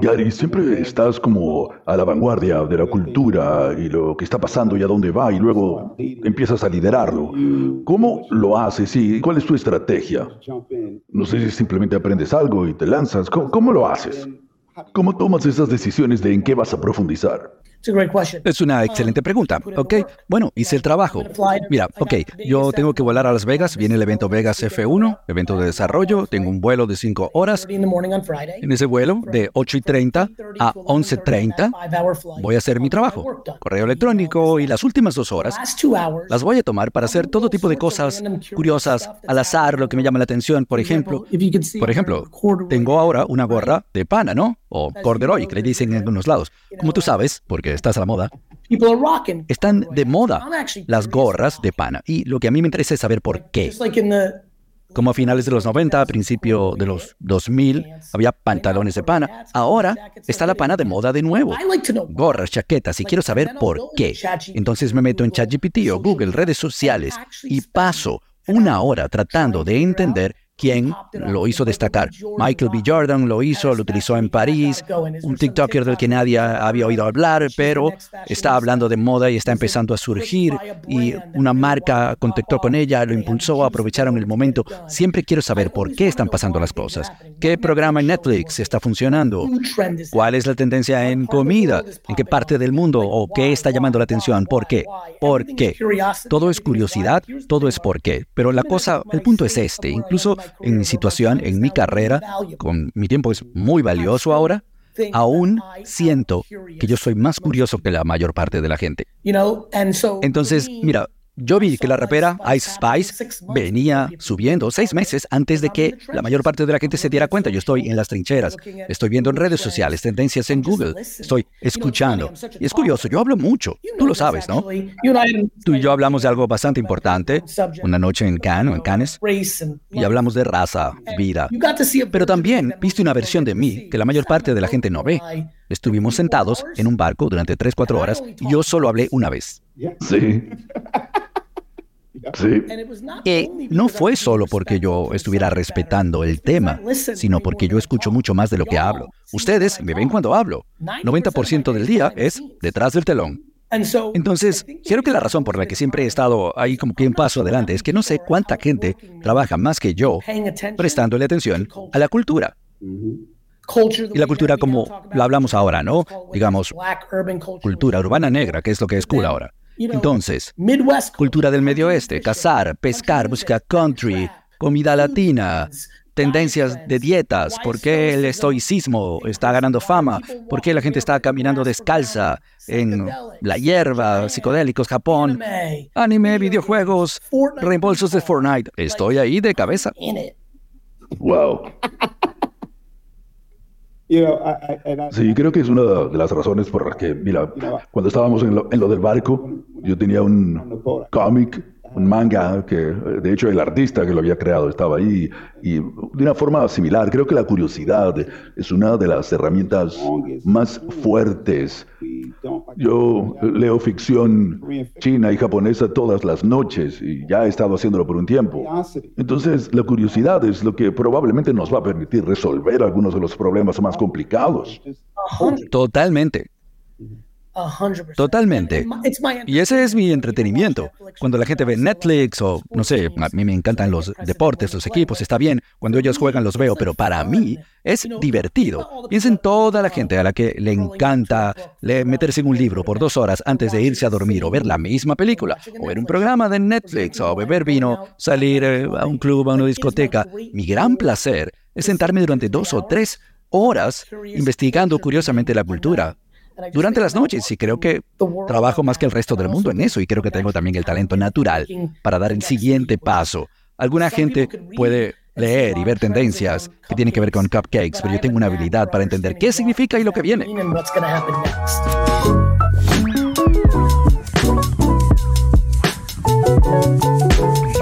Gary, siempre estás como a la vanguardia de la cultura y lo que está pasando y a dónde va y luego empiezas a liderarlo. ¿Cómo lo haces y cuál es tu estrategia? No sé si simplemente aprendes algo y te lanzas. ¿Cómo, lo haces? ¿Cómo tomas esas decisiones de en qué vas a profundizar? Es una excelente pregunta. Ok, bueno, hice el trabajo. Mira, ok, yo tengo que volar a Las Vegas. Viene el evento Vegas F1, evento de desarrollo. Tengo un vuelo de 5 horas. En ese vuelo, de 8 y 30 a 11.30, voy a hacer mi trabajo. Correo electrónico y las últimas dos horas las voy a tomar para hacer todo tipo de cosas curiosas, al azar, lo que me llama la atención. Por ejemplo, por ejemplo, tengo ahora una gorra de pana, ¿no? O corduroy, que le dicen en algunos lados. Como tú sabes, porque estás a la moda, están de moda las gorras de pana. Y lo que a mí me interesa es saber por qué. Como a finales de los 90, a principio de los 2000, había pantalones de pana. Ahora está la pana de moda de nuevo. Gorras, chaquetas, y quiero saber por qué. Entonces me meto en ChatGPT o Google, redes sociales, y paso una hora tratando de entender quién lo hizo destacar. Michael B. Jordan lo hizo, lo utilizó en París, un TikToker del que nadie había oído hablar, pero está hablando de moda y está empezando a surgir y una marca contactó con ella, lo impulsó, aprovecharon el momento. Siempre quiero saber por qué están pasando las cosas. ¿Qué programa en Netflix está funcionando? ¿Cuál es la tendencia en comida? ¿En qué parte del mundo? ¿O qué está llamando la atención? ¿Por qué? ¿Por qué? Todo es curiosidad, todo es por qué. Pero la cosa, el punto es este. Incluso en mi situación, en mi carrera, con mi tiempo es muy valioso ahora, aún siento que yo soy más curioso que la mayor parte de la gente. Entonces, mira, yo vi que la rapera Ice Spice venía subiendo seis meses antes de que la mayor parte de la gente se diera cuenta. Yo estoy en las trincheras, estoy viendo en redes sociales, tendencias en Google, estoy escuchando. Es curioso, yo hablo mucho, tú lo sabes, ¿no? Tú y yo hablamos de algo bastante importante, una noche en Cannes, en Cannes, y hablamos de raza, vida. Pero también viste una versión de mí que la mayor parte de la gente no ve. Estuvimos sentados en un barco durante 3-4 horas y yo solo hablé una vez. Sí. Sí. Que no fue solo porque yo estuviera respetando el tema, sino porque yo escucho mucho más de lo que hablo. Ustedes me ven cuando hablo. 90% del día es detrás del telón. Entonces, creo que la razón por la que siempre he estado ahí como que un paso adelante es que no sé cuánta gente trabaja más que yo prestándole atención a la cultura. Y la cultura como la hablamos ahora, ¿no? Digamos, cultura urbana negra, que es lo que es cool ahora. Entonces, cultura del medio oeste, cazar, pescar, música country, comida latina, tendencias de dietas, por qué el estoicismo está ganando fama, por qué la gente está caminando descalza en la hierba, psicodélicos, Japón, anime, videojuegos, reembolsos de Fortnite. Estoy ahí de cabeza. Wow. Sí, creo que es una de las razones por las que, mira, cuando estábamos en lo, en lo del barco, yo tenía un cómic un manga que, de hecho, el artista que lo había creado estaba ahí y de una forma similar. Creo que la curiosidad es una de las herramientas más fuertes. Yo leo ficción china y japonesa todas las noches y ya he estado haciéndolo por un tiempo. Entonces, la curiosidad es lo que probablemente nos va a permitir resolver algunos de los problemas más complicados. Totalmente. Totalmente. Y ese es mi entretenimiento. Cuando la gente ve Netflix o, no sé, a mí me encantan los deportes, los equipos, está bien. Cuando ellos juegan los veo, pero para mí es divertido. Piensen toda la gente a la que le encanta meterse en un libro por dos horas antes de irse a dormir o ver la misma película, o ver un programa de Netflix, o beber vino, salir eh, a un club, a una discoteca. Mi gran placer es sentarme durante dos o tres horas investigando curiosamente la cultura, durante las noches y creo que trabajo más que el resto del mundo en eso y creo que tengo también el talento natural para dar el siguiente paso. Alguna gente puede leer y ver tendencias que tienen que ver con cupcakes, pero yo tengo una habilidad para entender qué significa y lo que viene.